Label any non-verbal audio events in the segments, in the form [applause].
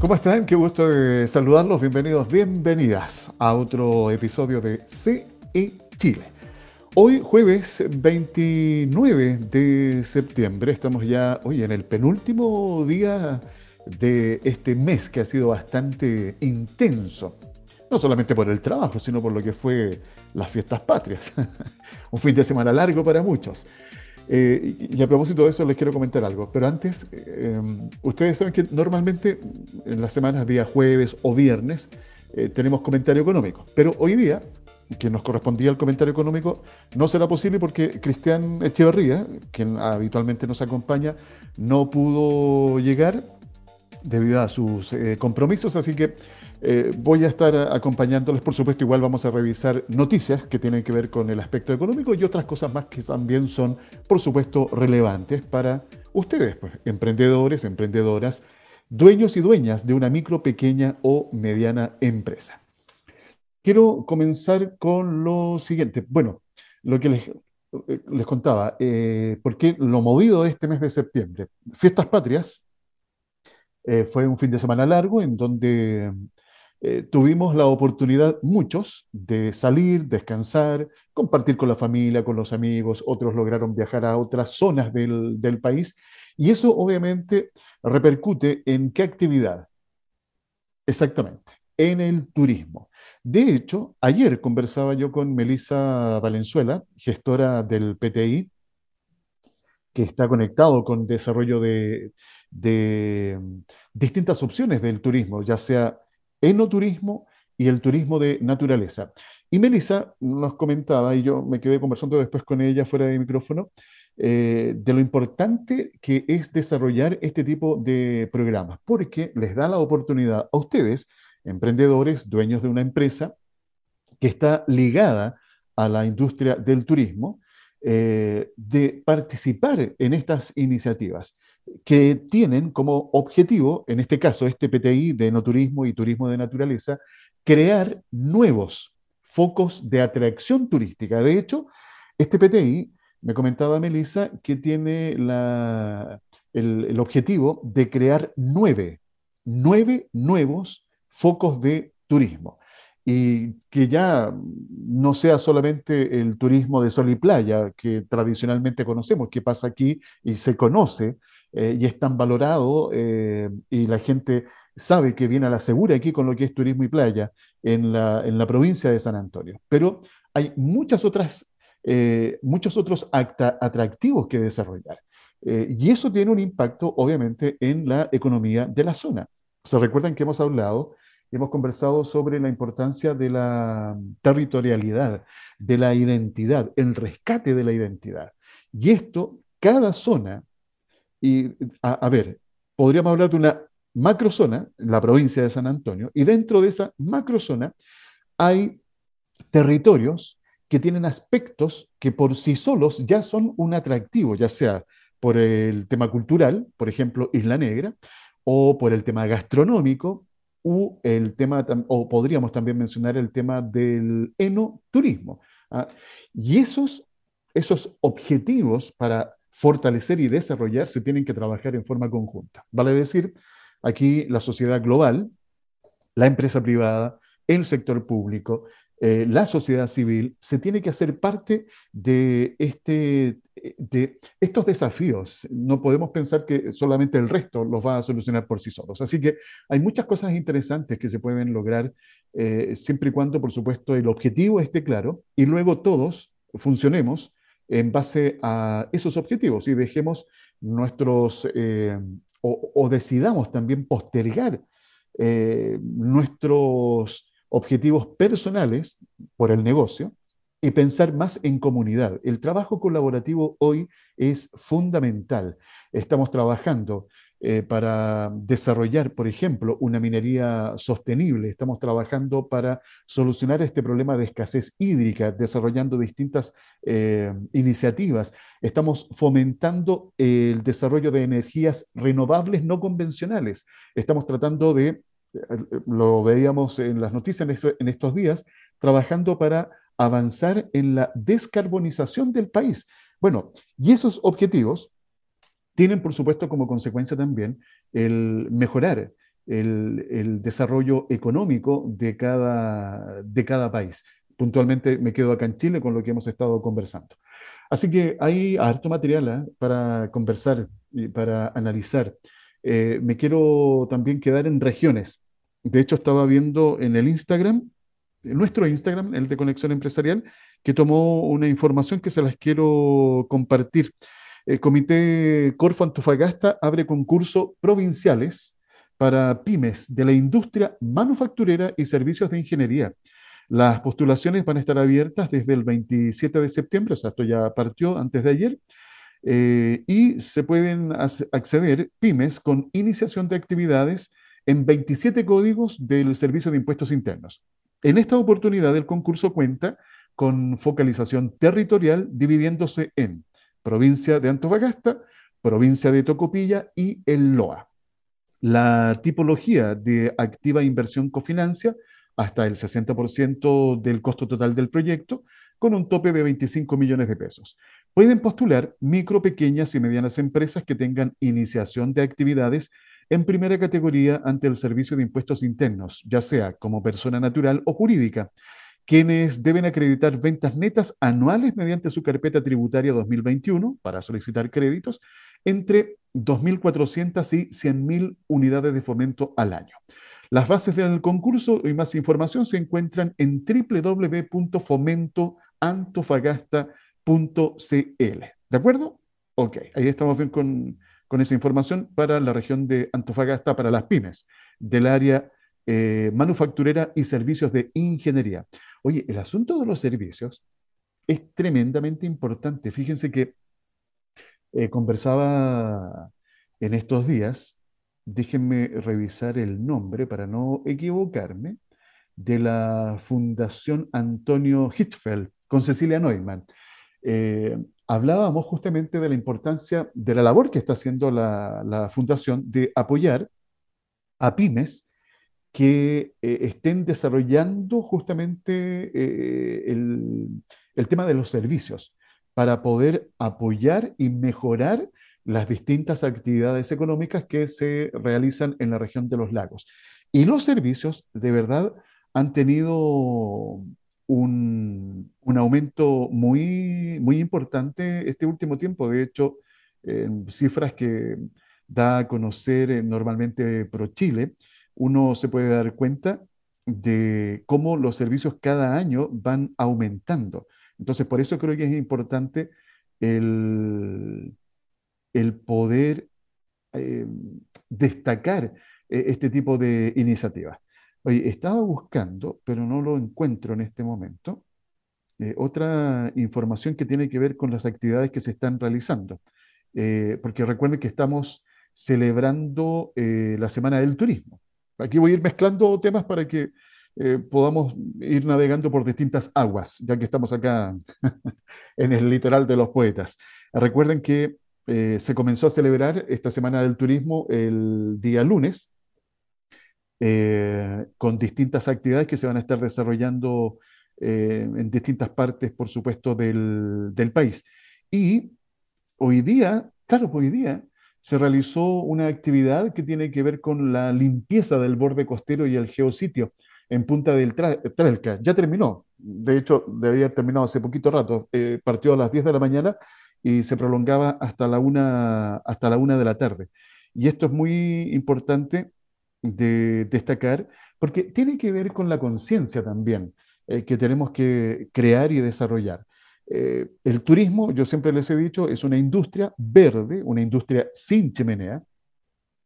¿Cómo están? Qué gusto de saludarlos. Bienvenidos, bienvenidas a otro episodio de CE Chile. Hoy, jueves 29 de septiembre, estamos ya hoy en el penúltimo día de este mes que ha sido bastante intenso. No solamente por el trabajo, sino por lo que fue las fiestas patrias. [laughs] Un fin de semana largo para muchos. Eh, y a propósito de eso les quiero comentar algo. Pero antes, eh, ustedes saben que normalmente en las semanas, día jueves o viernes, eh, tenemos comentario económico. Pero hoy día, que nos correspondía el comentario económico, no será posible porque Cristian Echeverría, quien habitualmente nos acompaña, no pudo llegar debido a sus compromisos. Así que eh, voy a estar acompañándoles, por supuesto, igual vamos a revisar noticias que tienen que ver con el aspecto económico y otras cosas más que también son, por supuesto, relevantes para ustedes, pues, emprendedores, emprendedoras, dueños y dueñas de una micro, pequeña o mediana empresa. Quiero comenzar con lo siguiente. Bueno, lo que les, eh, les contaba, eh, porque lo movido de este mes de septiembre, Fiestas Patrias, fue un fin de semana largo en donde eh, tuvimos la oportunidad, muchos, de salir, descansar, compartir con la familia, con los amigos, otros lograron viajar a otras zonas del, del país y eso obviamente repercute en qué actividad. Exactamente, en el turismo. De hecho, ayer conversaba yo con Melissa Valenzuela, gestora del PTI, que está conectado con desarrollo de, de distintas opciones del turismo, ya sea enoturismo y el turismo de naturaleza. Y Melissa nos comentaba, y yo me quedé conversando después con ella fuera de micrófono, eh, de lo importante que es desarrollar este tipo de programas, porque les da la oportunidad a ustedes, emprendedores, dueños de una empresa que está ligada a la industria del turismo, eh, de participar en estas iniciativas que tienen como objetivo, en este caso, este PTI de no turismo y turismo de naturaleza, crear nuevos focos de atracción turística. De hecho, este PTI, me comentaba Melissa, que tiene el, objetivo de crear nueve, nueve nuevos focos de turismo y que ya no sea solamente el turismo de sol y playa que tradicionalmente conocemos, que pasa aquí y se conoce eh, y es tan valorado eh, y la gente sabe que viene a la segura aquí con lo que es turismo y playa en la, en la provincia de San Antonio. Pero hay muchas otras, eh, muchos otros atractivos que desarrollar. y eso tiene un impacto, obviamente, en la economía de la zona. Se recuerdan que hemos hablado, hemos conversado sobre la importancia de la territorialidad, de la identidad, el rescate de la identidad. Y esto, cada zona y, a, ver, podríamos hablar de una macrozona la provincia de San Antonio, y dentro de esa macrozona hay territorios que tienen aspectos que por sí solos ya son un atractivo, ya sea por el tema cultural, por ejemplo, Isla Negra, o por el tema gastronómico, u el tema, o podríamos también mencionar el tema del enoturismo. ¿ah? Y esos, esos objetivos para fortalecer y desarrollar se tienen que trabajar en forma conjunta. Vale decir, aquí la sociedad global, la empresa privada, el sector público, eh, la sociedad civil, se tiene que hacer parte de, este, de estos desafíos. No podemos pensar que solamente el resto los va a solucionar por sí solos. Así que hay muchas cosas interesantes que se pueden lograr eh, siempre y cuando, por supuesto, el objetivo esté claro y luego todos funcionemos en base a esos objetivos y dejemos nuestros, eh, o, decidamos también postergar eh, nuestros objetivos personales por el negocio y pensar más en comunidad. El trabajo colaborativo hoy es fundamental. Estamos trabajando eh, para desarrollar, por ejemplo, una minería sostenible. Estamos trabajando para solucionar este problema de escasez hídrica, desarrollando distintas eh, iniciativas. Estamos fomentando el desarrollo de energías renovables no convencionales. Estamos tratando de, eh, lo veíamos en las noticias en estos días, trabajando para avanzar en la descarbonización del país Bueno, y esos objetivos tienen, por supuesto, como consecuencia también el mejorar el, desarrollo económico de cada, de cada país. Puntualmente me quedo acá en Chile con lo que hemos estado conversando. Así que hay harto material ¿eh? para conversar y para analizar. Eh, me quiero también quedar en regiones. De hecho, estaba viendo en el Instagram, en nuestro Instagram, el de Conexión Empresarial, que tomó una información que se las quiero compartir. El Comité Corfo Antofagasta abre concursos provinciales para pymes de la industria manufacturera y servicios de ingeniería. Las postulaciones van a estar abiertas desde el 27 de septiembre, o sea, esto ya partió antes de ayer, eh, y se pueden acceder pymes con iniciación de actividades en 27 códigos del Servicio de Impuestos Internos. En esta oportunidad, el concurso cuenta con focalización territorial dividiéndose en provincia de Antofagasta, provincia de Tocopilla y el LOA la tipología de activa inversión cofinancia hasta el 60% del costo total del proyecto, con un tope de 25 millones de pesos. Pueden postular micro, pequeñas y medianas empresas que tengan iniciación de actividades en primera categoría ante el Servicio de Impuestos Internos, ya sea como persona natural o jurídica, quienes deben acreditar ventas netas anuales mediante su carpeta tributaria 2021 para solicitar créditos entre 2.400 y 100.000 unidades de fomento al año. Las bases del concurso y más información se encuentran en www.fomentoantofagasta.cl. ¿De acuerdo? Ok, ahí estamos bien con, esa información para la región de Antofagasta, para las pymes del área eh, manufacturera y servicios de ingeniería. Oye, el asunto de los servicios es tremendamente importante. Fíjense que eh, conversaba en estos días, déjenme revisar el nombre para no equivocarme, de la Fundación Antonio Hitchfeld con Cecilia Neumann. Eh, hablábamos justamente de la importancia de la labor que está haciendo la, Fundación de apoyar a pymes que eh, estén desarrollando justamente el, el, tema de los servicios para poder apoyar y mejorar las distintas actividades económicas que se realizan en la región de los lagos. Y los servicios, de verdad, han tenido un, aumento muy, muy importante este último tiempo. De hecho, cifras que da a conocer eh, normalmente ProChile, uno se puede dar cuenta de cómo los servicios cada año van aumentando. Entonces, por eso creo que es importante el, poder eh, destacar eh, este tipo de iniciativas. Oye, estaba buscando, pero no lo encuentro en este momento, eh, otra información que tiene que ver con las actividades que se están realizando. porque recuerden que estamos celebrando la Semana del Turismo. Aquí voy a ir mezclando temas para que eh, podamos ir navegando por distintas aguas, ya que estamos acá [laughs] en el litoral de los poetas. Recuerden que eh, se comenzó a celebrar esta Semana del Turismo el día lunes, eh, con distintas actividades que se van a estar desarrollando en distintas partes, por supuesto, del, del país. Y hoy día, claro, hoy día se realizó una actividad que tiene que ver con la limpieza del borde costero y el geositio en Punta del Trelca. Ya terminó. De hecho, debería haber terminado hace poquito rato. Eh, partió a las 10 de la mañana y se prolongaba hasta la, una, hasta la una de la tarde. Y esto es muy importante de destacar porque tiene que ver con la conciencia también eh, que tenemos que crear y desarrollar. Eh, el turismo, yo siempre les he dicho, es una industria verde, una industria sin chimenea,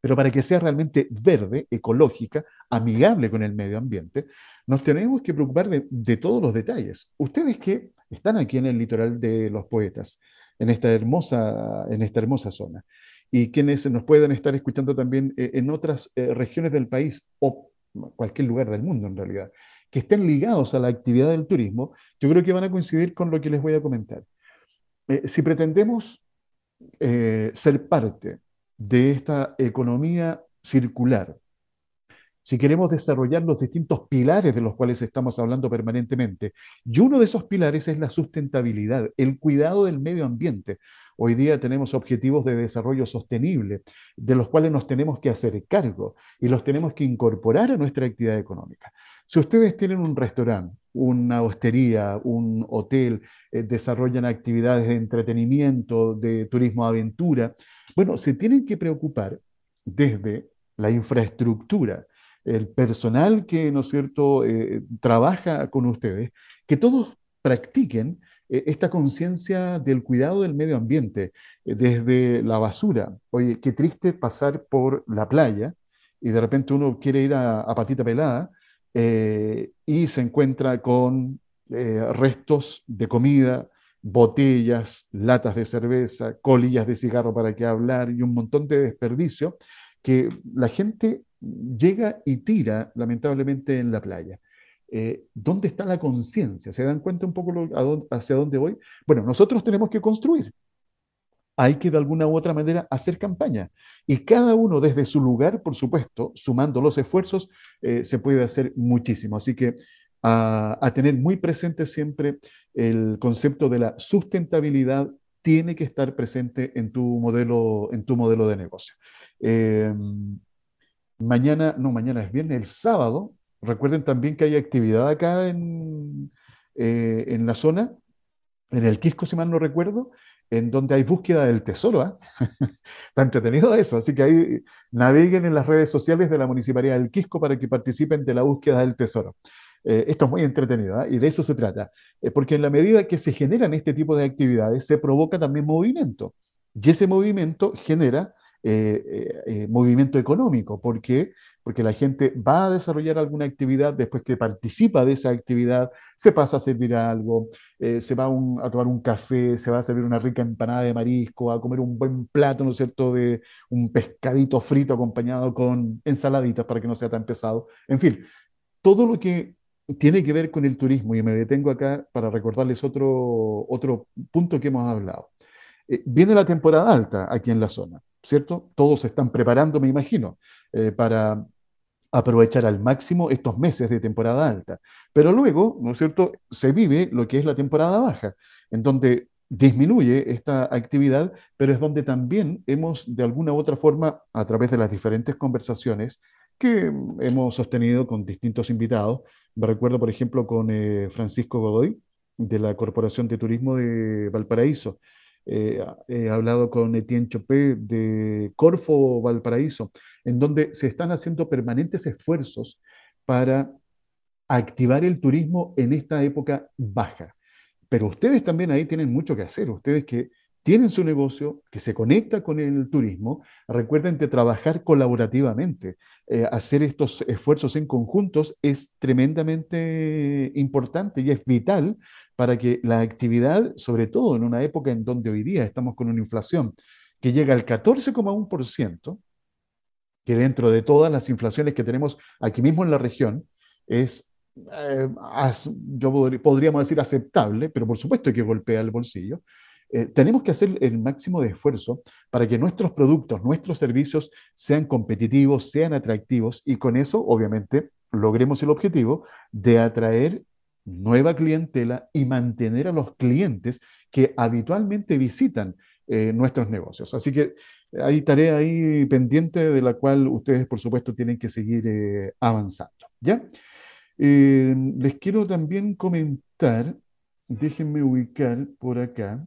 pero para que sea realmente verde, ecológica, amigable con el medio ambiente, nos tenemos que preocupar de, todos los detalles. Ustedes que están aquí en el litoral de los poetas, en esta hermosa, en esta hermosa zona, y quienes nos puedan estar escuchando también eh, en otras eh, regiones del país o cualquier lugar del mundo en realidad, que estén ligados a la actividad del turismo, yo creo que van a coincidir con lo que les voy a comentar. Eh, si pretendemos ser parte de esta economía circular si queremos desarrollar los distintos pilares de los cuales estamos hablando permanentemente. Y uno de esos pilares es la sustentabilidad, el cuidado del medio ambiente. Hoy día tenemos objetivos de desarrollo sostenible, de los cuales nos tenemos que hacer cargo y los tenemos que incorporar a nuestra actividad económica. Si ustedes tienen un restaurante, una hostería, un hotel, eh, desarrollan actividades de entretenimiento, de turismo aventura, bueno, se tienen que preocupar desde la infraestructura, el personal que, ¿no es cierto?, eh, trabaja con ustedes, que todos practiquen eh, esta conciencia del cuidado del medio ambiente, desde la basura. Oye, qué triste pasar por la playa y de repente uno quiere ir a, patita pelada y se encuentra con restos de comida, botellas, latas de cerveza, colillas de cigarro para qué hablar y un montón de desperdicio que la gente llega y tira, lamentablemente, en la playa. Eh, ¿Dónde está la conciencia? ¿Se dan cuenta un poco hacia dónde voy? Bueno, nosotros tenemos que construir. Hay que de alguna u otra manera hacer campaña. Y cada uno desde su lugar, por supuesto, sumando los esfuerzos, eh, se puede hacer muchísimo. Así que a, tener muy presente siempre el concepto de la sustentabilidad tiene que estar presente en tu modelo, en tu modelo de negocio. Eh, mañana, no, mañana es viernes, el sábado, recuerden también que hay actividad acá en, eh, en la zona, en el Quisco, si mal no recuerdo, en donde hay búsqueda del tesoro. ¿eh? [laughs] Está entretenido eso, así que ahí naveguen en las redes sociales de la Municipalidad del Quisco para que participen de la búsqueda del tesoro. Eh, esto es muy entretenido y de eso se trata, porque en la medida que se generan este tipo de actividades, se provoca también movimiento. Y ese movimiento genera eh, eh, eh, movimiento económico. ¿Por qué? Porque la gente va a desarrollar alguna actividad, después que participa de esa actividad, se pasa a servir algo, se va a tomar un café, se va a servir una rica empanada de marisco, a comer un buen plato, ¿no es cierto?, de un pescadito frito acompañado con ensaladitas para que no sea tan pesado. En fin, todo lo que tiene que ver con el turismo, y me detengo acá para recordarles otro, otro punto que hemos hablado. viene la temporada alta aquí en la zona. ¿cierto? Todos se están preparando, me imagino, eh, para aprovechar al máximo estos meses de temporada alta. Pero luego, ¿no es cierto?, se vive lo que es la temporada baja, en donde disminuye esta actividad, pero es donde también hemos, de alguna u otra forma, a través de las diferentes conversaciones que hemos sostenido con distintos invitados, me recuerdo, por ejemplo, con eh, Francisco Godoy, de la Corporación de Turismo de Valparaíso, eh, he hablado con Etienne Chopé de Corfo Valparaíso, en donde se están haciendo permanentes esfuerzos para activar el turismo en esta época baja. Pero ustedes también ahí tienen mucho que hacer, ustedes que tienen su negocio, que se conecta con el turismo, recuerden de trabajar colaborativamente. Eh, hacer estos esfuerzos en conjuntos es tremendamente importante y es vital para que la actividad, sobre todo en una época en donde hoy día estamos con una inflación que llega al 14,1%, que dentro de todas las inflaciones que tenemos aquí mismo en la región, es, eh, yo podríamos decir aceptable, pero por supuesto que golpea el bolsillo. Eh, tenemos que hacer el máximo de esfuerzo para que nuestros productos, nuestros servicios sean competitivos, sean atractivos y con eso, obviamente, logremos el objetivo de atraer nueva clientela y mantener a los clientes que habitualmente visitan eh, nuestros negocios. Así que hay tarea ahí pendiente de la cual ustedes, por supuesto, tienen que seguir eh, avanzando. ¿ya? Eh, les quiero también comentar, déjenme ubicar por acá.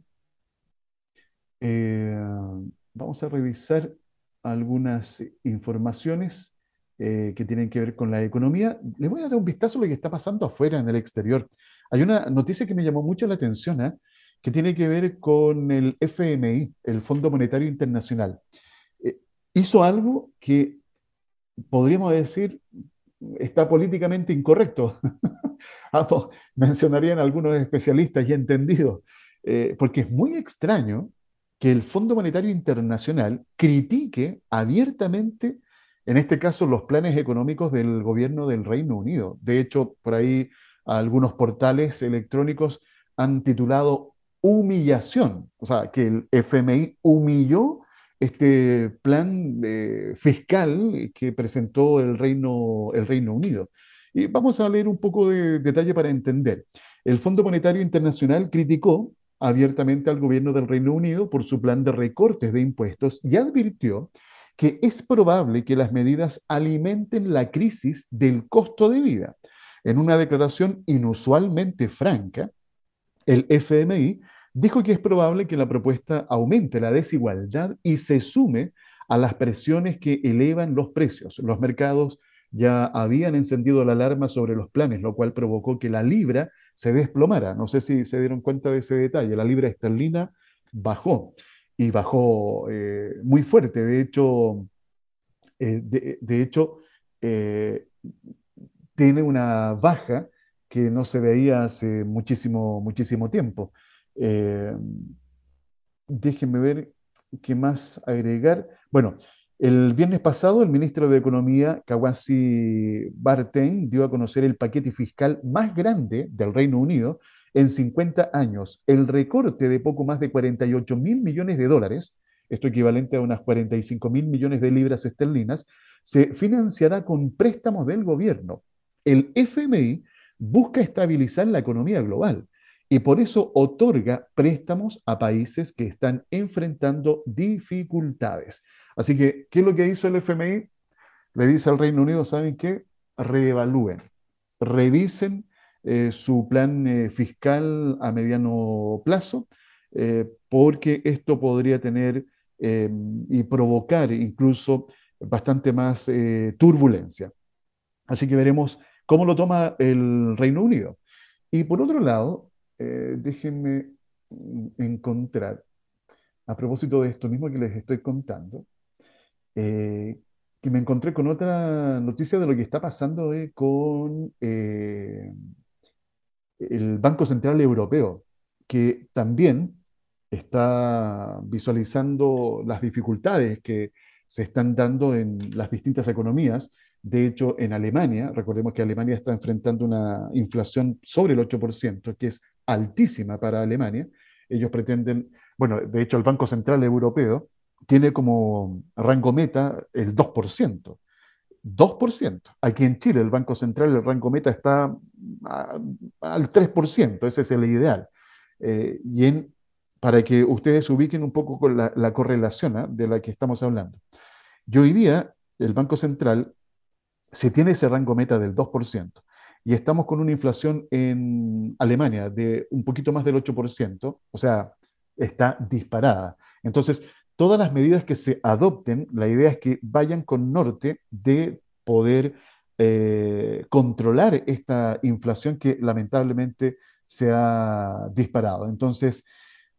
vamos a revisar algunas informaciones eh, que tienen que ver con la economía. Les voy a dar un vistazo a lo que está pasando afuera, en el exterior. Hay una noticia que me llamó mucho la atención, ¿eh? que tiene que ver con el FMI, el Fondo Monetario Internacional. Eh, hizo algo que podríamos decir está políticamente incorrecto. [laughs] mencionarían algunos especialistas y entendidos, porque es muy extraño que el Fondo Monetario Internacional critique abiertamente en este caso los planes económicos del gobierno del Reino Unido. De hecho, por ahí algunos portales electrónicos han titulado humillación, o sea, que el FMI humilló este plan eh, fiscal que presentó el Reino, el Reino Unido. Y vamos a leer un poco de detalle para entender. El Fondo Monetario Internacional criticó abiertamente al gobierno del Reino Unido por su plan de recortes de impuestos y advirtió que es probable que las medidas alimenten la crisis del costo de vida. En una declaración inusualmente franca, el FMI dijo que es probable que la propuesta aumente la desigualdad y se sume a las presiones que elevan los precios. Los mercados ya habían encendido la alarma sobre los planes, lo cual provocó que la libra se desplomara. No sé si se dieron cuenta de ese detalle. La libra esterlina bajó y bajó eh, muy fuerte. De hecho, eh, de, hecho eh, tiene una baja que no se veía hace muchísimo, muchísimo tiempo. déjenme ver qué más agregar. Bueno, el viernes pasado, el ministro de Economía, Kawasi Barten, dio a conocer el paquete fiscal más grande del Reino Unido en 50 años. El recorte de poco más de 48 mil millones de dólares, esto equivalente a unas 45 mil millones de libras esterlinas, se financiará con préstamos del gobierno. El FMI busca estabilizar la economía global y por eso otorga préstamos a países que están enfrentando dificultades. Así que, ¿qué es lo que hizo el FMI? Le dice al Reino Unido, ¿saben qué? Reevalúen, revisen eh, su plan eh, fiscal a mediano plazo, eh, porque esto podría tener y provocar incluso bastante más turbulencia. Así que veremos cómo lo toma el Reino Unido. Y por otro lado, déjenme encontrar, a propósito de esto mismo que les estoy contando, que me encontré con otra noticia de lo que está pasando con el Banco Central Europeo, que también está visualizando las dificultades que se están dando en las distintas economías. De hecho, en Alemania, recordemos que Alemania está enfrentando una inflación sobre el 8%, que es altísima para Alemania. Ellos pretenden, bueno, de hecho el Banco Central Europeo tiene como rango meta el 2%. 2%. Aquí en Chile, el Banco Central, el rango meta está al 3%, ese es el ideal. Eh, y en, para que ustedes ubiquen un poco con la, correlación ¿ah? de la que estamos hablando. Y hoy día, el Banco Central, si tiene ese rango meta del 2%, y estamos con una inflación en Alemania de un poquito más del 8%, o sea, está disparada. Entonces, todas las medidas que se adopten, la idea es que vayan con norte de poder eh, controlar esta inflación que lamentablemente se ha disparado. Entonces,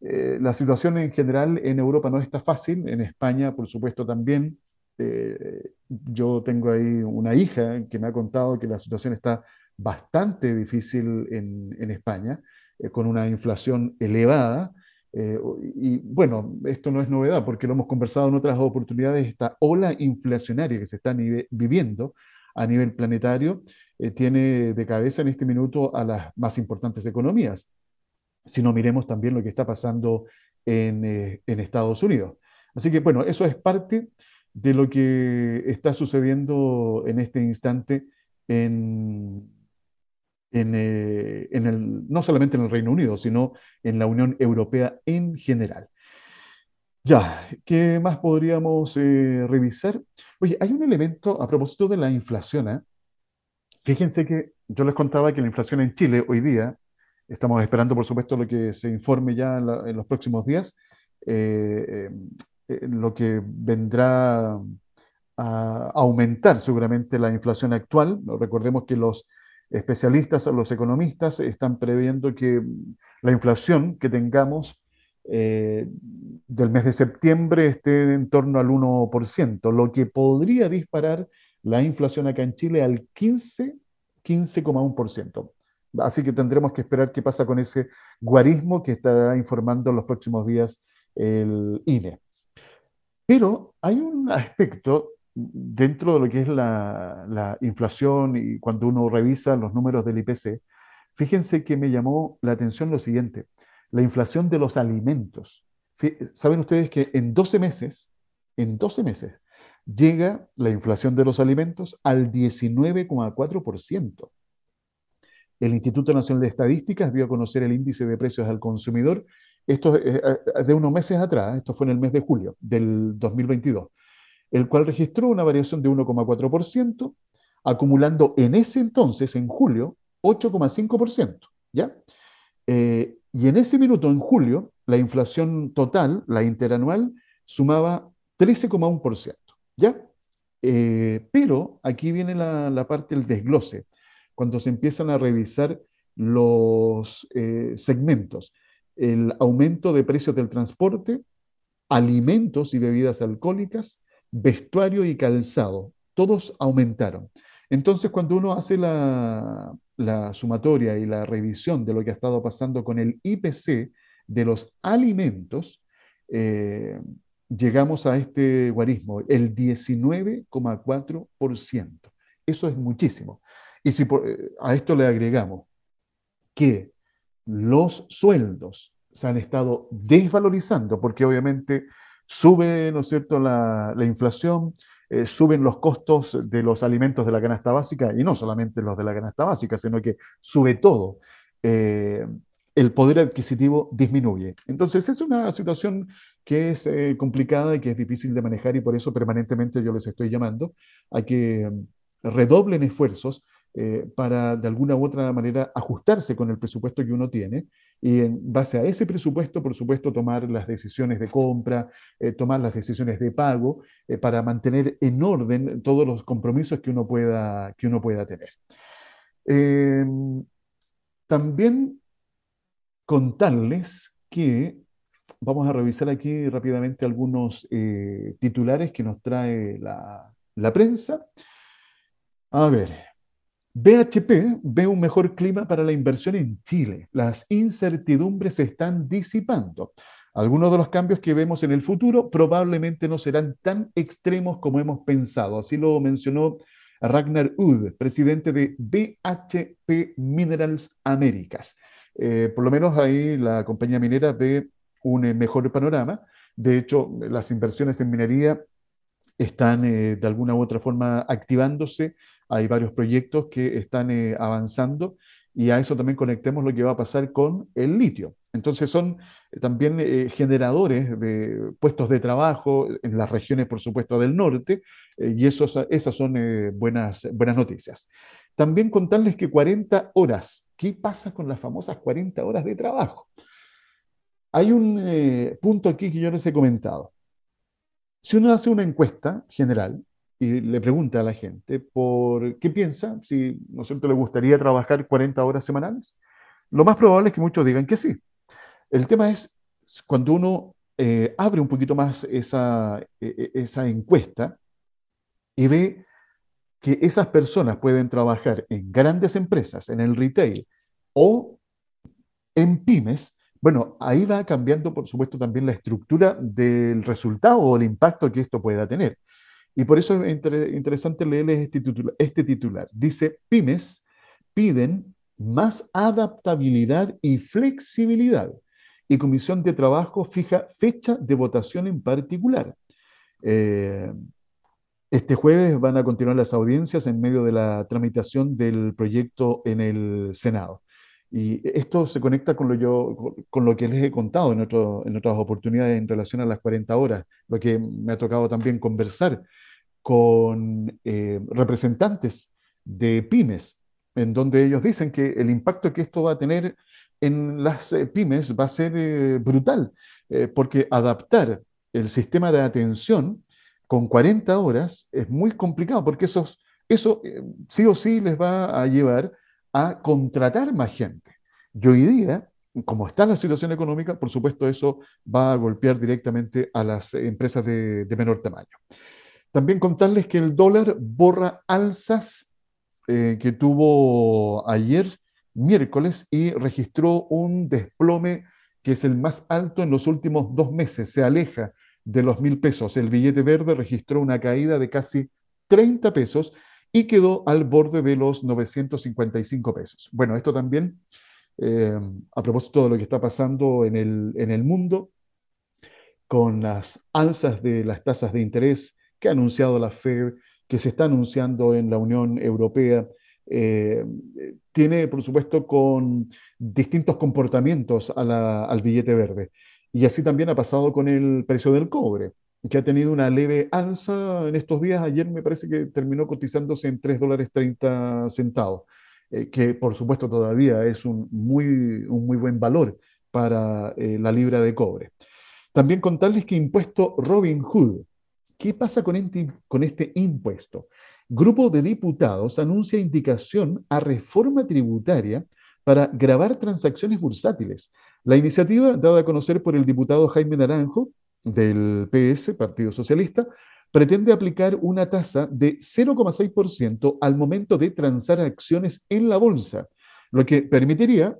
eh, la situación en general en Europa no está fácil, en España, por supuesto, también. Eh, yo tengo ahí una hija que me ha contado que la situación está bastante difícil en, en España, con una inflación elevada eh, y bueno, esto no es novedad porque lo hemos conversado en otras oportunidades, esta ola inflacionaria que se está viviendo a nivel planetario eh, tiene de cabeza en este minuto a las más importantes economías. Si no miremos también lo que está pasando en, eh, en Estados Unidos. Así que bueno, eso es parte de lo que está sucediendo en este instante en, eh, en, el, no solamente en el Reino Unido, sino en la Unión Europea en general. Ya, ¿qué más podríamos eh, revisar? Oye, hay un elemento a propósito de la inflación. ¿eh? Fíjense que yo les contaba que la inflación en Chile hoy día, estamos esperando por supuesto lo que se informe ya en, los próximos días, lo que vendrá a aumentar seguramente la inflación actual. Recordemos que los especialistas, los economistas, están previendo que la inflación que tengamos eh, del mes de septiembre esté en torno al 1%, lo que podría disparar la inflación acá en Chile al 15, 15,1%. Así que tendremos que esperar qué pasa con ese guarismo que estará informando en los próximos días el INE. Pero hay un aspecto dentro de lo que es la, inflación y cuando uno revisa los números del IPC, fíjense que me llamó la atención lo siguiente, la inflación de los alimentos. Saben ustedes que en 12 meses en 12 meses, llega la inflación de los alimentos al 19,4%. El Instituto Nacional de Estadísticas dio a conocer el índice de precios al consumidor, esto es eh, eh, de unos meses atrás, esto fue en el mes de julio del 2022, el cual registró una variación de 1,4%, acumulando en ese entonces, en julio, 8,5%. ¿ya? Eh, y en ese minuto, en julio, la inflación total, la interanual, sumaba 13,1%. ¿Ya? pero aquí viene la, la parte del desglose cuando se empiezan a revisar los eh, segmentos, el aumento de precios del transporte, alimentos y bebidas alcohólicas, vestuario y calzado, todos aumentaron. Entonces, cuando uno hace la, sumatoria y la revisión de lo que ha estado pasando con el IPC de los alimentos, eh, llegamos a este guarismo, el 19,4%. Eso es muchísimo. Y si eh, a esto le agregamos que los sueldos se han estado desvalorizando, porque obviamente sube, ¿no es cierto?, la, inflación, eh, suben los costos de los alimentos de la canasta básica, y no solamente los de la canasta básica, sino que sube todo. Eh, el poder adquisitivo disminuye. Entonces es una situación que es complicada y que es difícil de manejar y por eso permanentemente yo les estoy llamando a que redoblen esfuerzos eh, para de alguna u otra manera ajustarse con el presupuesto que uno tiene y en base a ese presupuesto, por supuesto, tomar las decisiones de compra, eh, tomar las decisiones de pago eh, para mantener en orden todos los compromisos que uno pueda, que uno pueda tener. Em, también contarles que vamos a revisar aquí rápidamente algunos titulares que nos trae la, la prensa. A ver, BHP ve un mejor clima para la inversión en Chile. Las incertidumbres se están disipando. Algunos de los cambios que vemos en el futuro probablemente no serán tan extremos como hemos pensado. Así lo mencionó Ragnar Ud, presidente de BHP Minerals Américas. Eh, por lo menos ahí la compañía minera ve un eh, mejor panorama. De hecho, las inversiones en minería están eh, de alguna u otra forma activándose hay varios proyectos que están eh, avanzando y a eso también conectemos lo que va a pasar con el litio. Entonces son eh, también eh, generadores de puestos de trabajo en las regiones, por supuesto, del norte, y esos, esas son buenas, buenas noticias. También contarles que 40 horas, ¿qué pasa con las famosas 40 horas de trabajo? Hay un punto aquí que yo les he comentado. Si uno hace una encuesta general, y le pregunta a la gente por qué piensa, si ¿no cierto? le gustaría trabajar 40 horas semanales, lo más probable es que muchos digan que sí. El tema es cuando uno eh, abre un poquito más esa, e, e, esa encuesta y ve que esas personas pueden trabajar en grandes empresas, en el retail o en pymes, bueno, ahí va cambiando, por supuesto, también la estructura del resultado o el impacto que esto pueda tener. Y por eso es interesante leerles este titular, este titular. Dice, pymes piden más adaptabilidad y flexibilidad. Y Comisión de Trabajo fija fecha de votación en particular. Eh, este jueves van a continuar las audiencias en medio de la tramitación del proyecto en el Senado. Y esto se conecta con lo, yo, con lo que les he contado en, en otras oportunidades en relación a las 40 horas, lo que me ha tocado también conversar con eh, representantes de pymes, en donde ellos dicen que el impacto que esto va a tener en las eh, pymes va a ser eh, brutal, porque adaptar el sistema de atención con 40 horas es muy complicado, porque eso sí o sí les va a llevar a contratar más gente. Y hoy día, como está la situación económica, por supuesto eso va a golpear directamente a las empresas de menor tamaño. También contarles que el dólar borra alzas eh, que tuvo ayer, miércoles, y registró un desplome que es el más alto en los últimos dos meses. Se aleja de los mil pesos. El billete verde registró una caída de casi 30 pesos y quedó al borde de los 955 pesos. Bueno, esto también, eh, a propósito de lo que está pasando en el, en el mundo, con las alzas de las tasas de interés que ha anunciado la Fed, que se está anunciando en la Unión Europea, eh, tiene, por supuesto, con distintos comportamientos al billete verde. Y así también ha pasado con el precio del cobre, que ha tenido una leve alza en estos días. Ayer me parece que terminó cotizándose en 3 dólares 30 centavos, eh, que por supuesto todavía es un muy, un muy buen valor para eh, la libra de cobre. También contarles que impuesto Robin Hood. ¿Qué pasa con este, con este impuesto? Grupo de diputados anuncia indicación a reforma tributaria para grabar transacciones bursátiles. La iniciativa, dada a conocer por el diputado Jaime Naranjo del PS, Partido Socialista, pretende aplicar una tasa de 0,6% al momento de transar acciones en la bolsa, lo que permitiría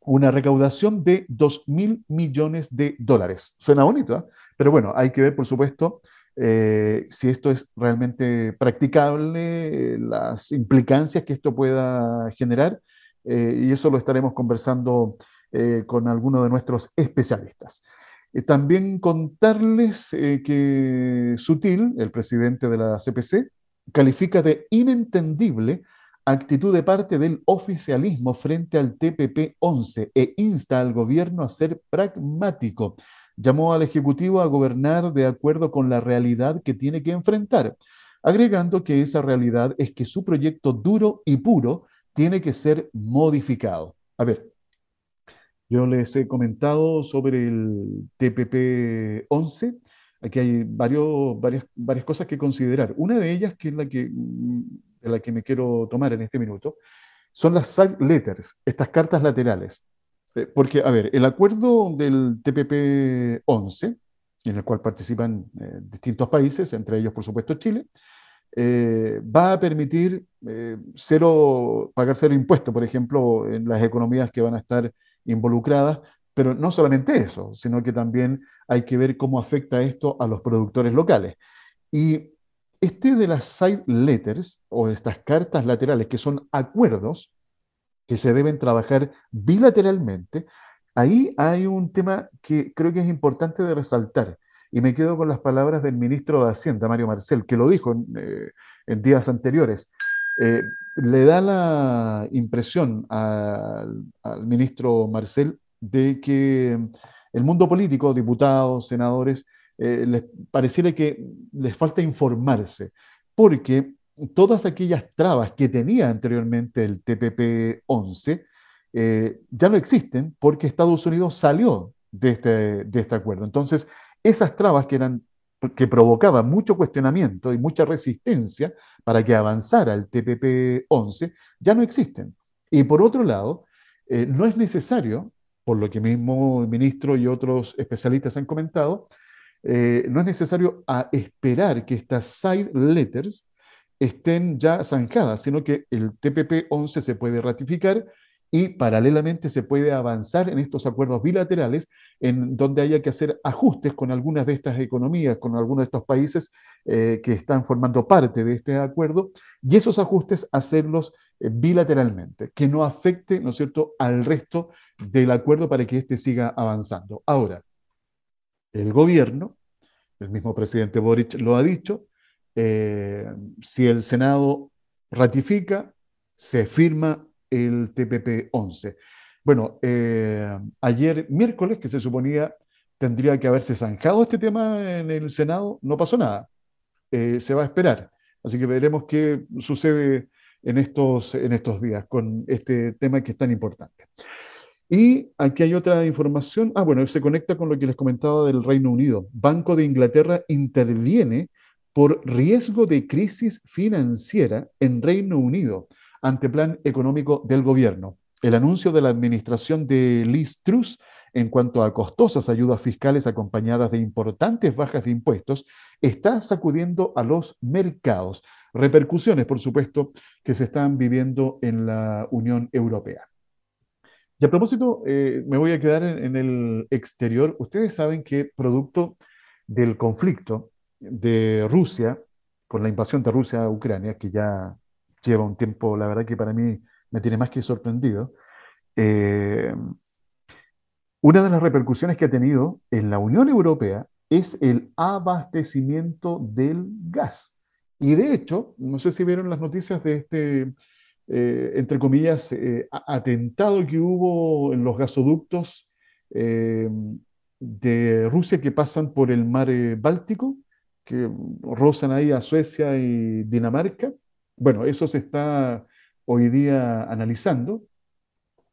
una recaudación de 2 mil millones de dólares. Suena bonito, ¿eh? pero bueno, hay que ver, por supuesto, eh, si esto es realmente practicable, las implicancias que esto pueda generar, eh, y eso lo estaremos conversando con algunos de nuestros especialistas. también contarles que Sutil, el presidente de la CPC, califica de inentendible actitud de parte del oficialismo frente al TPP-11 e insta al gobierno a ser pragmático. Llamó al Ejecutivo a gobernar de acuerdo con la realidad que tiene que enfrentar, agregando que esa realidad es que su proyecto duro y puro tiene que ser modificado. A ver, yo les he comentado sobre el TPP-11. Aquí hay varios, varias, varias cosas que considerar. Una de ellas, que es la que de la que me quiero tomar en este minuto, son las side letters, estas cartas laterales. Eh, porque, a ver, el acuerdo del TPP-11, en el cual participan eh, distintos países, entre ellos, por supuesto, Chile, eh, va a permitir cero, pagar cero impuesto, por ejemplo, en las economías que van a estar involucradas, pero no solamente eso, sino que también hay que ver cómo afecta esto a los productores locales. Y este de las side letters o estas cartas laterales, que son acuerdos que se deben trabajar bilateralmente, ahí hay un tema que creo que es importante de resaltar. Y me quedo con las palabras del ministro de Hacienda, Mario Marcel, que lo dijo en, eh, días anteriores. Eh, le da la impresión al, ministro Marcel de que el mundo político, diputados, senadores, eh, les pareciera que les falta informarse, porque todas aquellas trabas que tenía anteriormente el TPP-11 eh, ya no existen porque Estados Unidos salió de este, de este acuerdo. Entonces, esas trabas que eran que provocaban mucho cuestionamiento y mucha resistencia para que avanzara el TPP-11, ya no existen. Y por otro lado, eh, no es necesario, por lo que mismo el ministro y otros especialistas han comentado, eh, no es necesario esperar que estas side letters estén ya zanjadas, sino que el TPP-11 se puede ratificar y paralelamente se puede avanzar en estos acuerdos bilaterales en donde haya que hacer ajustes con algunas de estas economías, con algunos de estos países eh, que están formando parte de este acuerdo, y esos ajustes hacerlos eh, bilateralmente, que no afecte, ¿no es cierto?, al resto del acuerdo para que éste siga avanzando. Ahora, el gobierno, el mismo presidente Boric lo ha dicho, eh, si el Senado ratifica, se firma el TPP-11. Bueno, eh, ayer miércoles, que se suponía tendría que haberse zanjado este tema en el Senado, no pasó nada. Eh, se va a esperar. Así que veremos qué sucede en estos, en estos días con este tema que es tan importante. Y aquí hay otra información. Ah, bueno, se conecta con lo que les comentaba del Reino Unido. Banco de Inglaterra interviene por riesgo de crisis financiera en Reino Unido ante plan económico del gobierno. El anuncio de la administración de Liz Truss en cuanto a costosas ayudas fiscales acompañadas de importantes bajas de impuestos está sacudiendo a los mercados. Repercusiones, por supuesto, que se están viviendo en la Unión Europea. Y a propósito, eh, me voy a quedar en, el exterior. Ustedes saben que producto del conflicto de Rusia, con la invasión de Rusia a Ucrania, que ya lleva un tiempo, la verdad que para mí me tiene más que sorprendido, eh, una de las repercusiones que ha tenido en la Unión Europea es el abastecimiento del gas. Y de hecho, no sé si vieron las noticias de este, eh, entre comillas, eh, atentado que hubo en los gasoductos de Rusia que pasan por el mar Báltico, que rozan ahí a Suecia y Dinamarca. Bueno, eso se está hoy día analizando,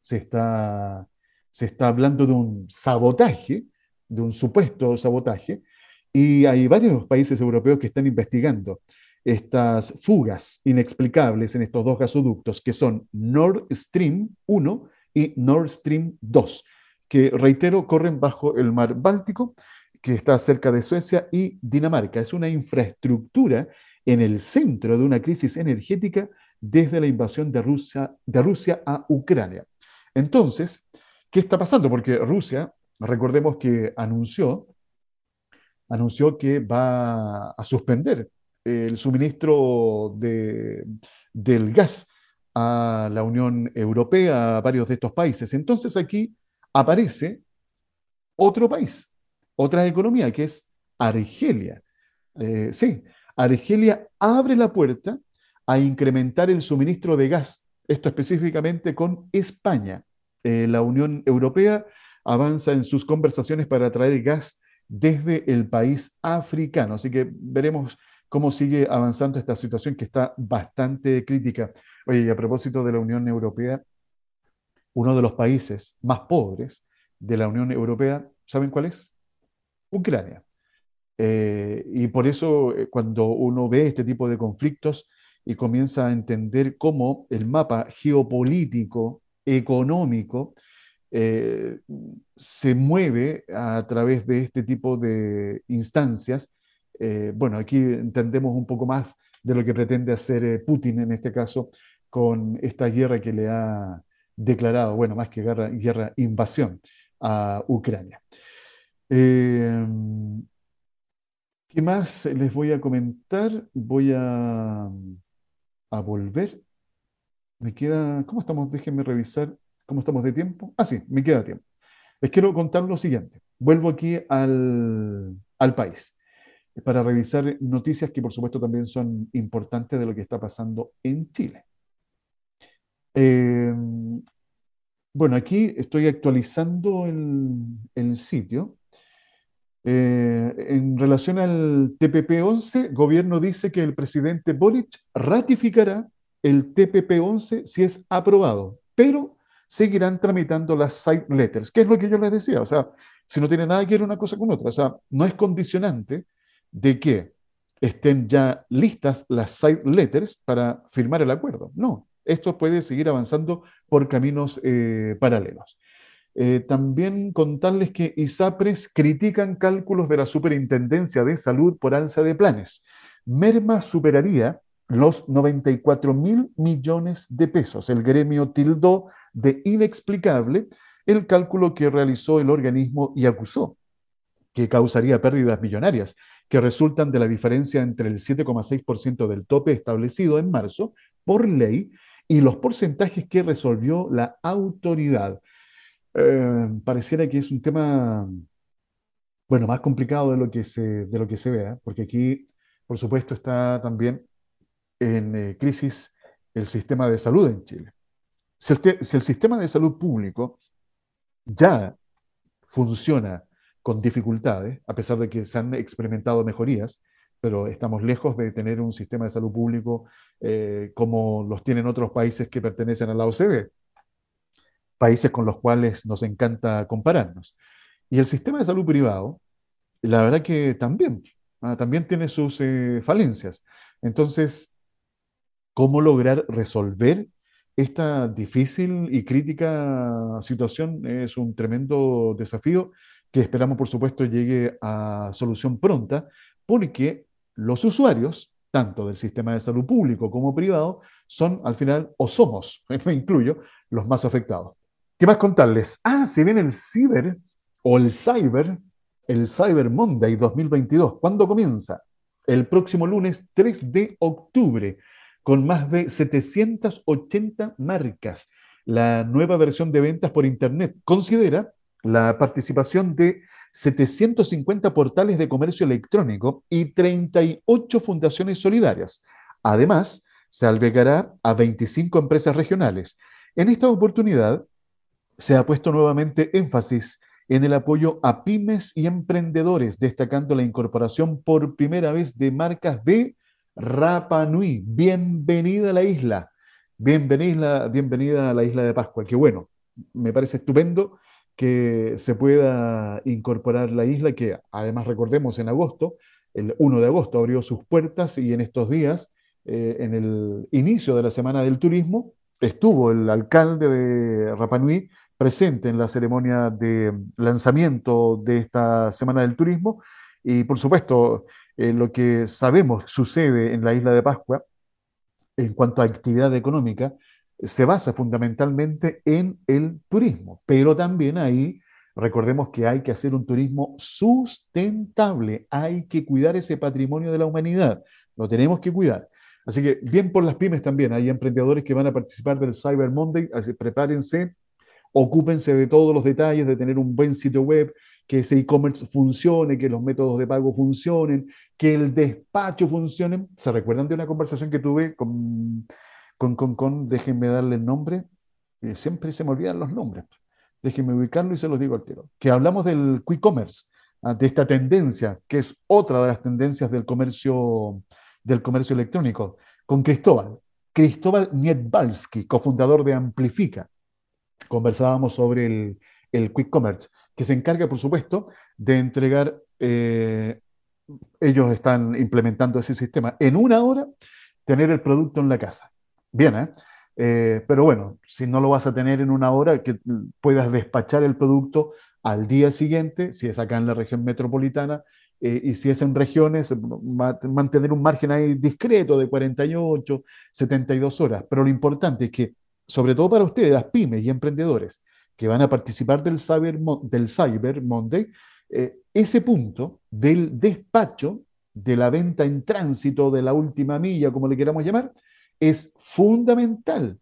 se está, se está hablando de un sabotaje, de un supuesto sabotaje, y hay varios países europeos que están investigando estas fugas inexplicables en estos dos gasoductos, que son Nord Stream 1 y Nord Stream 2, que, reitero, corren bajo el mar Báltico, que está cerca de Suecia y Dinamarca. Es una infraestructura en el centro de una crisis energética desde la invasión de Rusia, de Rusia a Ucrania. Entonces, ¿qué está pasando? Porque Rusia, recordemos que anunció, anunció que va a suspender el suministro de, del gas a la Unión Europea, a varios de estos países. Entonces aquí aparece otro país, otra economía, que es Argelia. Eh, sí, Argelia abre la puerta a incrementar el suministro de gas, esto específicamente con España. Eh, la Unión Europea avanza en sus conversaciones para traer gas desde el país africano. Así que veremos cómo sigue avanzando esta situación que está bastante crítica. Oye, y a propósito de la Unión Europea, uno de los países más pobres de la Unión Europea, ¿saben cuál es? Ucrania. Eh, y por eso eh, cuando uno ve este tipo de conflictos y comienza a entender cómo el mapa geopolítico, económico, eh, se mueve a través de este tipo de instancias, bueno, aquí entendemos un poco más de lo que pretende hacer Putin en este caso con esta guerra que le ha declarado, bueno, más que guerra, guerra invasión a Ucrania. Em, ¿Qué más les voy a comentar? Voy a, a volver. Me queda, ¿cómo estamos? Déjenme revisar cómo estamos de tiempo. Ah, sí, me queda tiempo. Les quiero contar lo siguiente. Vuelvo aquí al, al país para revisar noticias que por supuesto también son importantes de lo que está pasando en Chile. Eh, bueno, aquí estoy actualizando el, sitio. Eh, en relación al TPP-11, gobierno dice que el presidente Boric ratificará el TPP-11 si es aprobado, pero seguirán tramitando las side letters, que es lo que yo les decía, o sea, si no tiene nada que ver una cosa con otra, o sea, no es condicionante de que estén ya listas las side letters para firmar el acuerdo. No, esto puede seguir avanzando por caminos eh, paralelos. Eh, también contarles que ISAPRES critican cálculos de la Superintendencia de Salud por alza de planes. Merma superaría los 94 mil millones de pesos. El gremio tildó de inexplicable el cálculo que realizó el organismo y acusó que causaría pérdidas millonarias que resultan de la diferencia entre el 7,6% del tope establecido en marzo por ley y los porcentajes que resolvió la autoridad. Eh, pareciera que es un tema, bueno, más complicado de lo que se, de lo que se vea, porque aquí, por supuesto, está también en eh, crisis el sistema de salud en Chile. Si el sistema de salud público ya funciona con dificultades, a pesar de que se han experimentado mejorías, pero estamos lejos de tener un sistema de salud público eh, como los tienen otros países que pertenecen a la OCDE, países con los cuales nos encanta compararnos. Y el sistema de salud privado, la verdad que también, ah, también tiene sus eh, falencias. Entonces, ¿cómo lograr resolver esta difícil y crítica situación? Es un tremendo desafío que esperamos, por supuesto, llegue a solución pronta, porque los usuarios, tanto del sistema de salud público como privado, son al final, o somos, [laughs] me incluyo, los más afectados. ¿Qué más contarles? Ah, si viene el Ciber o el Cyber, el Cyber Monday 2022. ¿Cuándo comienza? El próximo lunes 3 de octubre, con más de 780 marcas. La nueva versión de ventas por Internet considera la participación de 750 portales de comercio electrónico y 38 fundaciones solidarias. Además, se albergará a 25 empresas regionales. En esta oportunidad, se ha puesto nuevamente énfasis en el apoyo a pymes y emprendedores, destacando la incorporación por primera vez de marcas de Rapa Nui. Bienvenida a la isla. Bienvenida, bienvenida a la isla de Pascua. Qué bueno, me parece estupendo que se pueda incorporar la isla, que además recordemos en agosto, el 1 de agosto abrió sus puertas y en estos días, eh, en el inicio de la Semana del Turismo, estuvo el alcalde de Rapa Nui presente en la ceremonia de lanzamiento de esta Semana del Turismo y por supuesto eh, lo que sabemos sucede en la isla de Pascua en cuanto a actividad económica se basa fundamentalmente en el turismo, pero también ahí recordemos que hay que hacer un turismo sustentable, hay que cuidar ese patrimonio de la humanidad, lo tenemos que cuidar. Así que bien por las pymes también, hay emprendedores que van a participar del Cyber Monday, así, prepárense Ocúpense de todos los detalles, de tener un buen sitio web, que ese e-commerce funcione, que los métodos de pago funcionen, que el despacho funcione. ¿Se recuerdan de una conversación que tuve con, con, con, déjenme darle el nombre? Eh, siempre se me olvidan los nombres. Déjenme ubicarlo y se los digo al tiro. Que hablamos del quick commerce, ah, de esta tendencia, que es otra de las tendencias del comercio, del comercio electrónico, con Cristóbal. Cristóbal Niedbalski, cofundador de Amplifica conversábamos sobre el, el Quick Commerce, que se encarga, por supuesto, de entregar, eh, ellos están implementando ese sistema, en una hora tener el producto en la casa. Bien, ¿eh? ¿eh? pero bueno, si no lo vas a tener en una hora, que puedas despachar el producto al día siguiente, si es acá en la región metropolitana, eh, y si es en regiones, mantener un margen ahí discreto de 48, 72 horas. Pero lo importante es que sobre todo para ustedes, las pymes y emprendedores que van a participar del Cyber, del Cyber Monday, eh, ese punto del despacho, de la venta en tránsito, de la última milla, como le queramos llamar, es fundamental.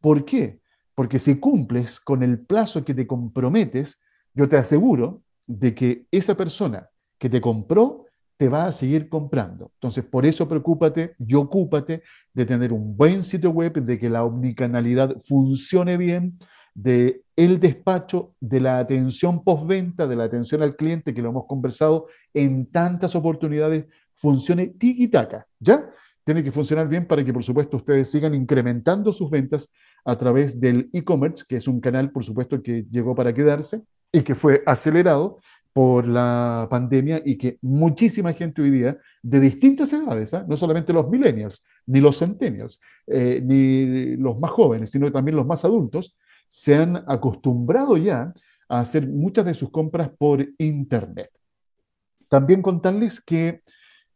¿Por qué? Porque si cumples con el plazo que te comprometes, yo te aseguro de que esa persona que te compró te va a seguir comprando. Entonces, por eso preocúpate y ocúpate de tener un buen sitio web, de que la omnicanalidad funcione bien, de el despacho, de la atención postventa, de la atención al cliente, que lo hemos conversado en tantas oportunidades, funcione tiki-taka, ¿ya? Tiene que funcionar bien para que, por supuesto, ustedes sigan incrementando sus ventas a través del e-commerce, que es un canal, por supuesto, que llegó para quedarse y que fue acelerado por la pandemia y que muchísima gente hoy día de distintas edades, ¿ah? no solamente los millennials, ni los centennials, eh, ni los más jóvenes, sino también los más adultos, se han acostumbrado ya a hacer muchas de sus compras por Internet. También contarles que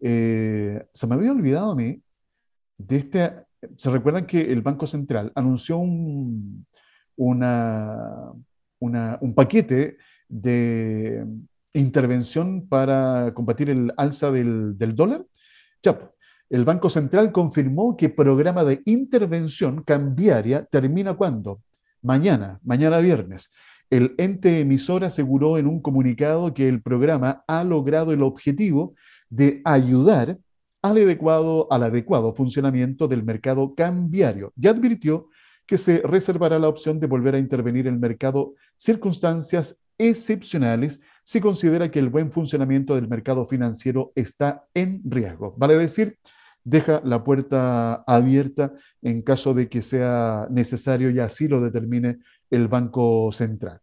eh, se me había olvidado a mí de este, se recuerdan que el Banco Central anunció un, un paquete de intervención para combatir el alza del, dólar? Ya, el Banco Central confirmó que programa de intervención cambiaria termina cuando? Mañana, mañana viernes. El ente emisor aseguró en un comunicado que el programa ha logrado el objetivo de ayudar al adecuado, al adecuado funcionamiento del mercado cambiario y advirtió que se reservará la opción de volver a intervenir en el mercado circunstancias excepcionales si considera que el buen funcionamiento del mercado financiero está en riesgo. Vale decir, deja la puerta abierta en caso de que sea necesario y así lo determine el Banco Central.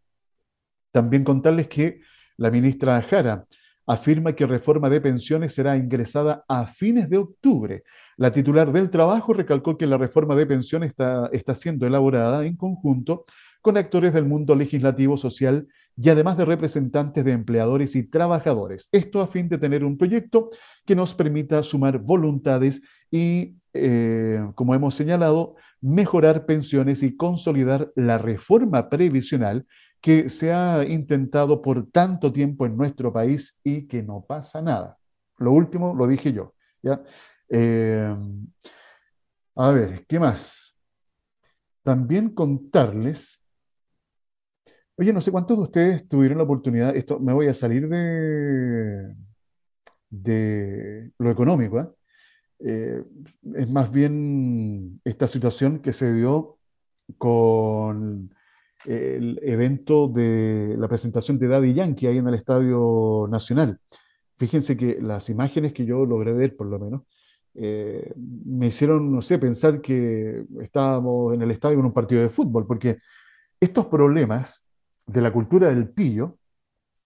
También contarles que la ministra Jara afirma que reforma de pensiones será ingresada a fines de octubre. La titular del trabajo recalcó que la reforma de pensiones está, está siendo elaborada en conjunto con actores del mundo legislativo, social y además de representantes de empleadores y trabajadores. Esto a fin de tener un proyecto que nos permita sumar voluntades y, eh, como hemos señalado, mejorar pensiones y consolidar la reforma previsional que se ha intentado por tanto tiempo en nuestro país y que no pasa nada. Lo último lo dije yo. ¿ya? Eh, a ver, ¿qué más? También contarles Oye, no sé cuántos de ustedes tuvieron la oportunidad, esto me voy a salir de, de lo económico, ¿eh? Eh, es más bien esta situación que se dio con el evento de la presentación de Daddy Yankee ahí en el Estadio Nacional. Fíjense que las imágenes que yo logré ver, por lo menos, eh, me hicieron, no sé, pensar que estábamos en el estadio en un partido de fútbol, porque estos problemas de la cultura del pillo,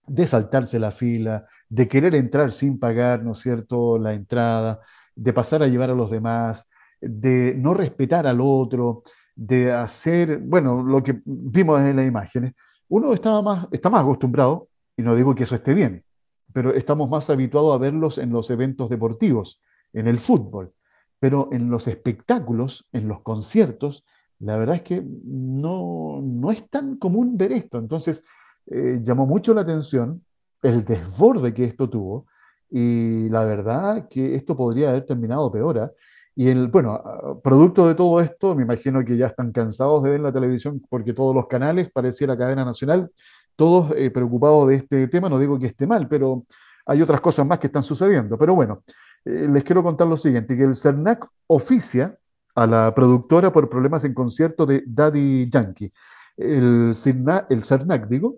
de saltarse la fila, de querer entrar sin pagar, ¿no es cierto?, la entrada, de pasar a llevar a los demás, de no respetar al otro, de hacer, bueno, lo que vimos en las imágenes, uno estaba más, está más acostumbrado, y no digo que eso esté bien, pero estamos más habituados a verlos en los eventos deportivos, en el fútbol, pero en los espectáculos, en los conciertos, la verdad es que no, no es tan común ver esto. Entonces, eh, llamó mucho la atención el desborde que esto tuvo y la verdad que esto podría haber terminado peor. ¿ah? Y el, bueno, producto de todo esto, me imagino que ya están cansados de ver la televisión porque todos los canales, pareciera cadena nacional, todos eh, preocupados de este tema. No digo que esté mal, pero hay otras cosas más que están sucediendo. Pero bueno, eh, les quiero contar lo siguiente, que el CERNAC oficia a la productora por problemas en concierto de Daddy Yankee. El, el CERNAC, digo,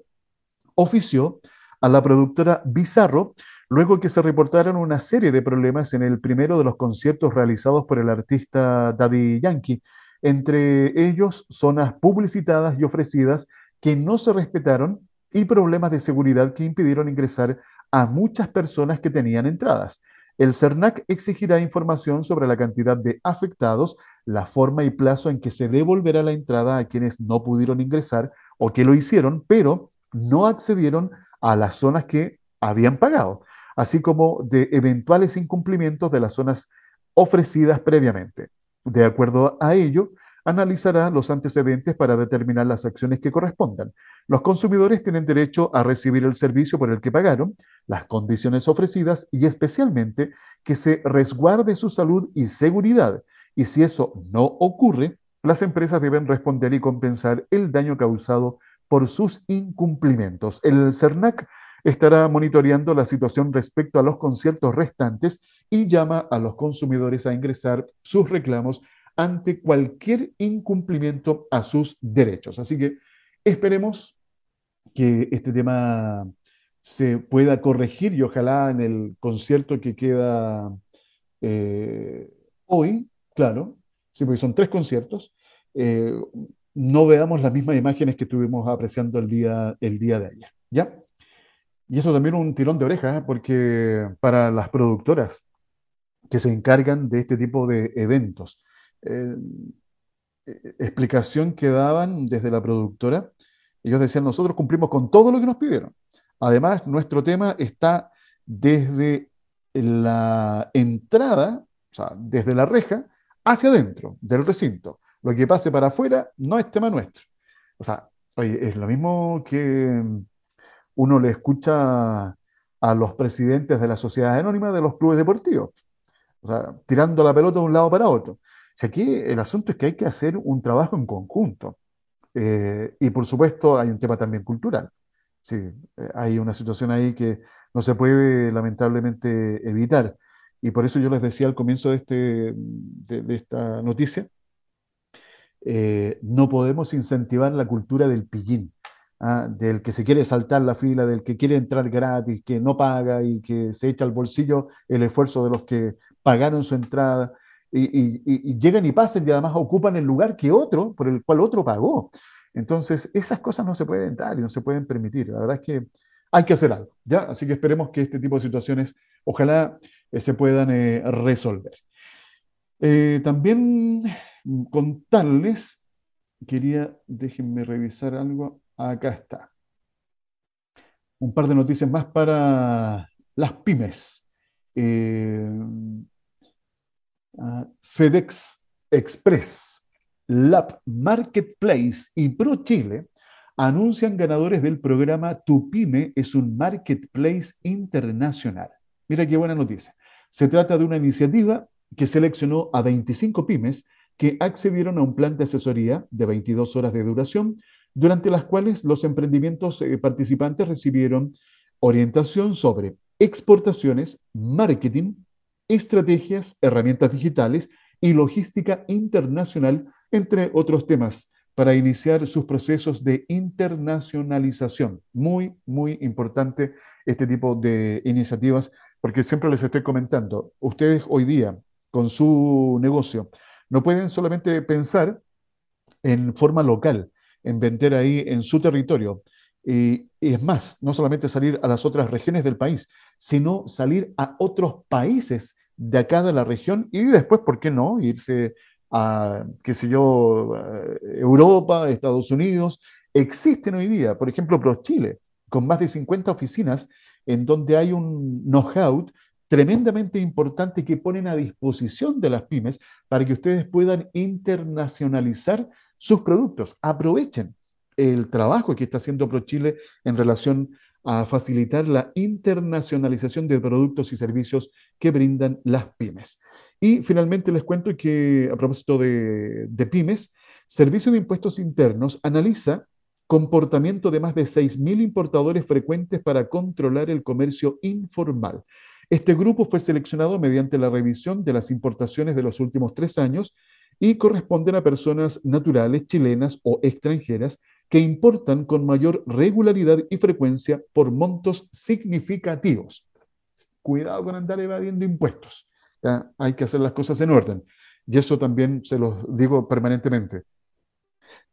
ofició a la productora Bizarro luego que se reportaron una serie de problemas en el primero de los conciertos realizados por el artista Daddy Yankee, entre ellos zonas publicitadas y ofrecidas que no se respetaron y problemas de seguridad que impidieron ingresar a muchas personas que tenían entradas. El CERNAC exigirá información sobre la cantidad de afectados, la forma y plazo en que se devolverá la entrada a quienes no pudieron ingresar o que lo hicieron, pero no accedieron a las zonas que habían pagado, así como de eventuales incumplimientos de las zonas ofrecidas previamente. De acuerdo a ello, analizará los antecedentes para determinar las acciones que correspondan. Los consumidores tienen derecho a recibir el servicio por el que pagaron, las condiciones ofrecidas y especialmente que se resguarde su salud y seguridad. Y si eso no ocurre, las empresas deben responder y compensar el daño causado por sus incumplimientos. El CERNAC estará monitoreando la situación respecto a los conciertos restantes y llama a los consumidores a ingresar sus reclamos ante cualquier incumplimiento a sus derechos. Así que esperemos que este tema se pueda corregir y ojalá en el concierto que queda eh, hoy, claro, porque son tres conciertos, eh, no veamos las mismas imágenes que estuvimos apreciando el día, el día de ayer. ¿Ya? Y eso también un tirón de oreja, ¿eh? porque para las productoras que se encargan de este tipo de eventos, eh, eh, explicación que daban desde la productora. Ellos decían, nosotros cumplimos con todo lo que nos pidieron. Además, nuestro tema está desde la entrada, o sea, desde la reja, hacia adentro del recinto. Lo que pase para afuera no es tema nuestro. O sea, es lo mismo que uno le escucha a los presidentes de la sociedad anónima de los clubes deportivos. O sea, tirando la pelota de un lado para otro aquí el asunto es que hay que hacer un trabajo en conjunto. Eh, y por supuesto hay un tema también cultural. Sí, eh, hay una situación ahí que no se puede lamentablemente evitar. Y por eso yo les decía al comienzo de, este, de, esta noticia, eh, no podemos incentivar la cultura del pillín, ¿ah? del que se quiere saltar la fila, del que quiere entrar gratis, que no paga y que se echa al bolsillo el esfuerzo de los que pagaron su entrada y, llegan y pasan y además ocupan el lugar que otro, por el cual otro pagó. Entonces, esas cosas no se pueden dar y no se pueden permitir. La verdad es que hay que hacer algo, ¿ya? Así que esperemos que este tipo de situaciones, ojalá eh, se puedan eh, resolver. Eh, también contarles, quería, déjenme revisar algo, acá está. Un par de noticias más para las pymes. FedEx Express, Lab Marketplace y Pro Chile anuncian ganadores del programa Tu Pyme es un Marketplace Internacional. Mira qué buena noticia. Se trata de una iniciativa que seleccionó a 25 pymes que accedieron a un plan de asesoría de 22 horas de duración durante las cuales los emprendimientos eh, participantes recibieron orientación sobre exportaciones, marketing, estrategias, herramientas digitales y logística internacional, entre otros temas, para iniciar sus procesos de internacionalización. Muy, muy importante este tipo de iniciativas, porque siempre les estoy comentando, ustedes hoy día con su negocio no pueden solamente pensar en forma local, en vender ahí en su territorio. Y, es más, no solamente salir a las otras regiones del país, sino salir a otros países de acá de la región y después, ¿por qué no? Irse a, qué sé yo, Europa, Estados Unidos. Existen hoy día, por ejemplo, ProChile, con más de 50 oficinas en donde hay un know-how tremendamente importante que ponen a disposición de las pymes para que ustedes puedan internacionalizar sus productos. Aprovechen el trabajo que está haciendo ProChile en relación a facilitar la internacionalización de productos y servicios que brindan las pymes. Y finalmente les cuento que a propósito de, de pymes, Servicio de Impuestos Internos analiza comportamiento de más de 6.000 importadores frecuentes para controlar el comercio informal. Este grupo fue seleccionado mediante la revisión de las importaciones de los últimos tres años y corresponden a personas naturales chilenas o extranjeras que importan con mayor regularidad y frecuencia por montos significativos. Cuidado con andar evadiendo impuestos. Hay que hacer las cosas en orden. Y eso también se los digo permanentemente.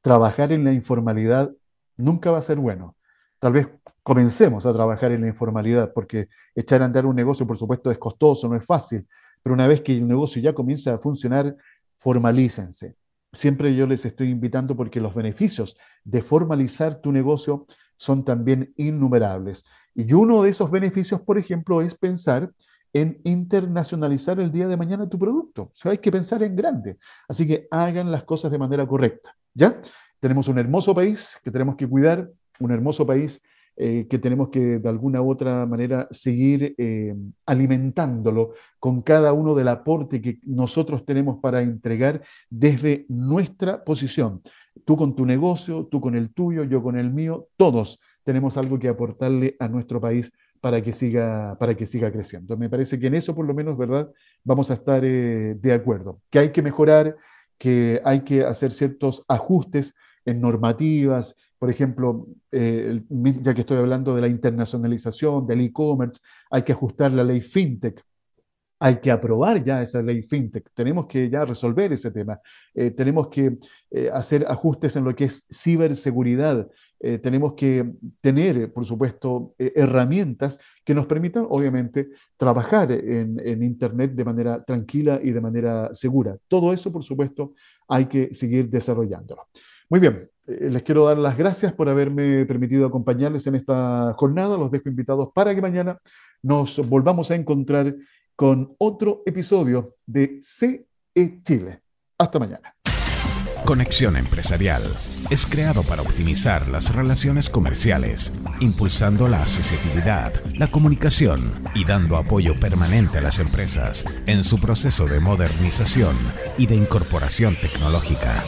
Trabajar en la informalidad nunca va a ser bueno. Tal vez comencemos a trabajar en la informalidad, porque echar a andar un negocio, por supuesto, es costoso, no es fácil, pero una vez que el negocio ya comienza a funcionar, formalícense. Siempre yo les estoy invitando porque los beneficios de formalizar tu negocio son también innumerables. Y uno de esos beneficios, por ejemplo, es pensar en internacionalizar el día de mañana tu producto. O sea, hay que pensar en grande. Así que hagan las cosas de manera correcta. ¿Ya? Tenemos un hermoso país que tenemos que cuidar, un hermoso país eh, que tenemos que de alguna u otra manera seguir eh, alimentándolo con cada uno del aporte que nosotros tenemos para entregar desde nuestra posición. Tú con tu negocio, tú con el tuyo, yo con el mío, todos tenemos algo que aportarle a nuestro país para que siga, para que siga creciendo. Me parece que en eso, por lo menos, ¿verdad? Vamos a estar eh, de acuerdo. Que hay que mejorar, que hay que hacer ciertos ajustes en normativas, por ejemplo, eh, ya que estoy hablando de la internacionalización, del e-commerce, hay que ajustar la ley FinTech. Hay que aprobar ya esa ley FinTech. Tenemos que ya resolver ese tema. Eh, tenemos que eh, hacer ajustes en lo que es ciberseguridad. tenemos que tener, por supuesto, herramientas que nos permitan, obviamente, trabajar en Internet de manera tranquila y de manera segura. Todo eso, por supuesto, hay que seguir desarrollándolo. Muy bien, eh, les quiero dar las gracias por haberme permitido acompañarles en esta jornada. Los dejo invitados para que mañana nos volvamos a encontrar con otro episodio de CE Chile. Hasta mañana. Conexión Empresarial es creado para optimizar las relaciones comerciales, impulsando la accesibilidad, la comunicación y dando apoyo permanente a las empresas en su proceso de modernización y de incorporación tecnológica.